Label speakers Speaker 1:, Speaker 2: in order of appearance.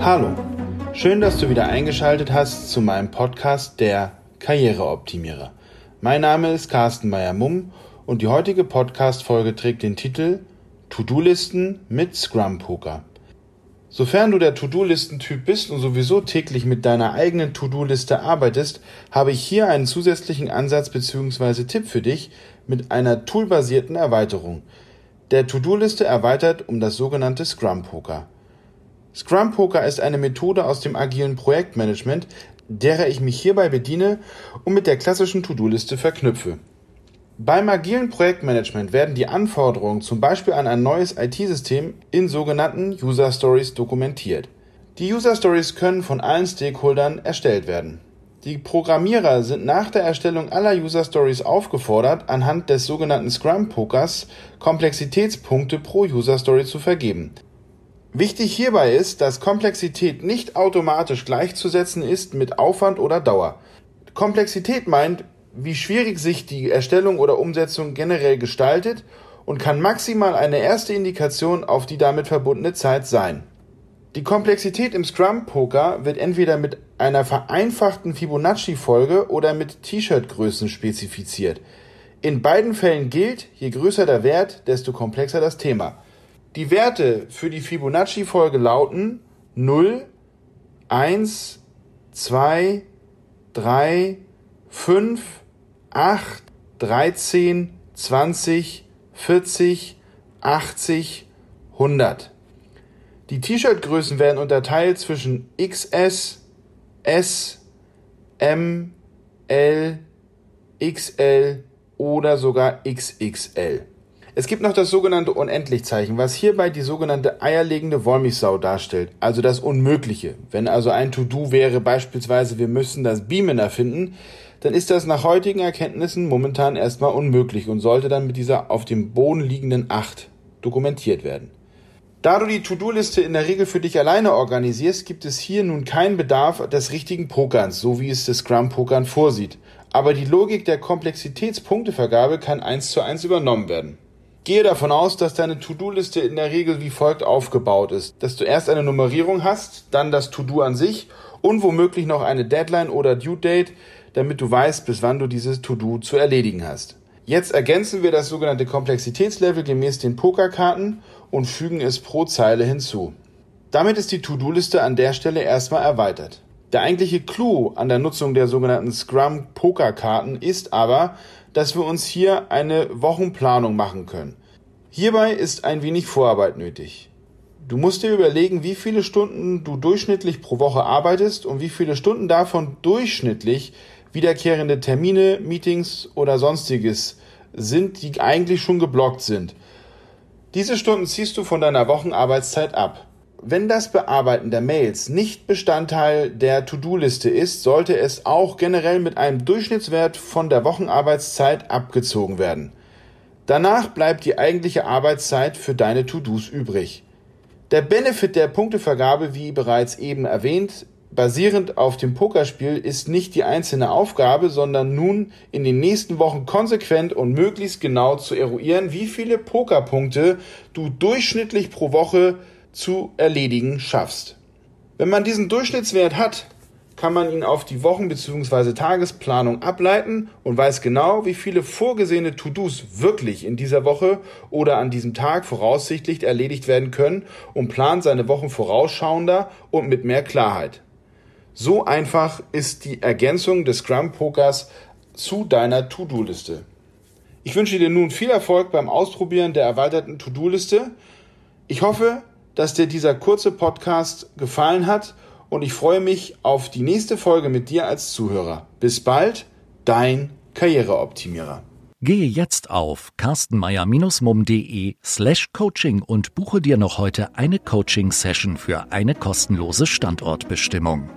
Speaker 1: Hallo, schön, dass du wieder eingeschaltet hast zu meinem Podcast Der Karriereoptimierer. Mein Name ist Carsten Meyer-Mumm und die heutige Podcast-Folge trägt den Titel To-Do-Listen mit Scrum Poker. Sofern du der To-Do-Listen-Typ bist und sowieso täglich mit deiner eigenen To-Do-Liste arbeitest, habe ich hier einen zusätzlichen Ansatz bzw. Tipp für dich mit einer toolbasierten Erweiterung. Der To-Do-Liste erweitert um das sogenannte Scrum Poker. Scrum Poker ist eine Methode aus dem agilen Projektmanagement, derer ich mich hierbei bediene und mit der klassischen To-Do-Liste verknüpfe. Beim agilen Projektmanagement werden die Anforderungen zum Beispiel an ein neues IT-System in sogenannten User Stories dokumentiert. Die User Stories können von allen Stakeholdern erstellt werden. Die Programmierer sind nach der Erstellung aller User Stories aufgefordert, anhand des sogenannten Scrum Pokers Komplexitätspunkte pro User Story zu vergeben. Wichtig hierbei ist, dass Komplexität nicht automatisch gleichzusetzen ist mit Aufwand oder Dauer. Komplexität meint, wie schwierig sich die Erstellung oder Umsetzung generell gestaltet und kann maximal eine erste Indikation auf die damit verbundene Zeit sein. Die Komplexität im Scrum-Poker wird entweder mit einer vereinfachten Fibonacci-Folge oder mit T-Shirt-Größen spezifiziert. In beiden Fällen gilt, je größer der Wert, desto komplexer das Thema. Die Werte für die Fibonacci-Folge lauten 0, 1, 2, 3, 5, 8, 13, 20, 40, 80, 100. Die T-Shirt-Größen werden unterteilt zwischen XS, S, M, L, XL oder sogar XXL. Es gibt noch das sogenannte Unendlichzeichen, was hierbei die sogenannte eierlegende Wollmilchsau darstellt, also das Unmögliche. Wenn also ein To-Do wäre beispielsweise, wir müssen das Beamen erfinden, dann ist das nach heutigen Erkenntnissen momentan erstmal unmöglich und sollte dann mit dieser auf dem Boden liegenden Acht dokumentiert werden. Da du die To-Do-Liste in der Regel für dich alleine organisierst, gibt es hier nun keinen Bedarf des richtigen Pokerns, so wie es das Scrum-Pokern vorsieht. Aber die Logik der Komplexitätspunktevergabe kann eins zu eins übernommen werden. Gehe davon aus, dass deine To-Do-Liste in der Regel wie folgt aufgebaut ist, dass du erst eine Nummerierung hast, dann das To-Do an sich und womöglich noch eine Deadline oder Due Date, damit du weißt, bis wann du dieses To-Do zu erledigen hast. Jetzt ergänzen wir das sogenannte Komplexitätslevel gemäß den Pokerkarten und fügen es pro Zeile hinzu. Damit ist die To-Do-Liste an der Stelle erstmal erweitert. Der eigentliche Clou an der Nutzung der sogenannten Scrum Pokerkarten ist aber, dass wir uns hier eine Wochenplanung machen können. Hierbei ist ein wenig Vorarbeit nötig. Du musst dir überlegen, wie viele Stunden du durchschnittlich pro Woche arbeitest und wie viele Stunden davon durchschnittlich wiederkehrende Termine, Meetings oder sonstiges sind, die eigentlich schon geblockt sind. Diese Stunden ziehst du von deiner Wochenarbeitszeit ab. Wenn das Bearbeiten der Mails nicht Bestandteil der To-Do-Liste ist, sollte es auch generell mit einem Durchschnittswert von der Wochenarbeitszeit abgezogen werden. Danach bleibt die eigentliche Arbeitszeit für deine To-Dos übrig. Der Benefit der Punktevergabe, wie bereits eben erwähnt, basierend auf dem Pokerspiel ist nicht die einzelne Aufgabe, sondern nun in den nächsten Wochen konsequent und möglichst genau zu eruieren, wie viele Pokerpunkte du durchschnittlich pro Woche zu erledigen schaffst. Wenn man diesen Durchschnittswert hat, kann man ihn auf die Wochen- bzw. Tagesplanung ableiten und weiß genau, wie viele vorgesehene To-Dos wirklich in dieser Woche oder an diesem Tag voraussichtlich erledigt werden können und plant seine Wochen vorausschauender und mit mehr Klarheit. So einfach ist die Ergänzung des Scrum Pokers zu deiner To-Do-Liste. Ich wünsche dir nun viel Erfolg beim Ausprobieren der erweiterten To-Do-Liste. Ich hoffe, dass dir dieser kurze Podcast gefallen hat und ich freue mich auf die nächste Folge mit dir als Zuhörer. Bis bald, dein Karriereoptimierer.
Speaker 2: Gehe jetzt auf carstenmeier-mum.de slash coaching und buche dir noch heute eine Coaching-Session für eine kostenlose Standortbestimmung.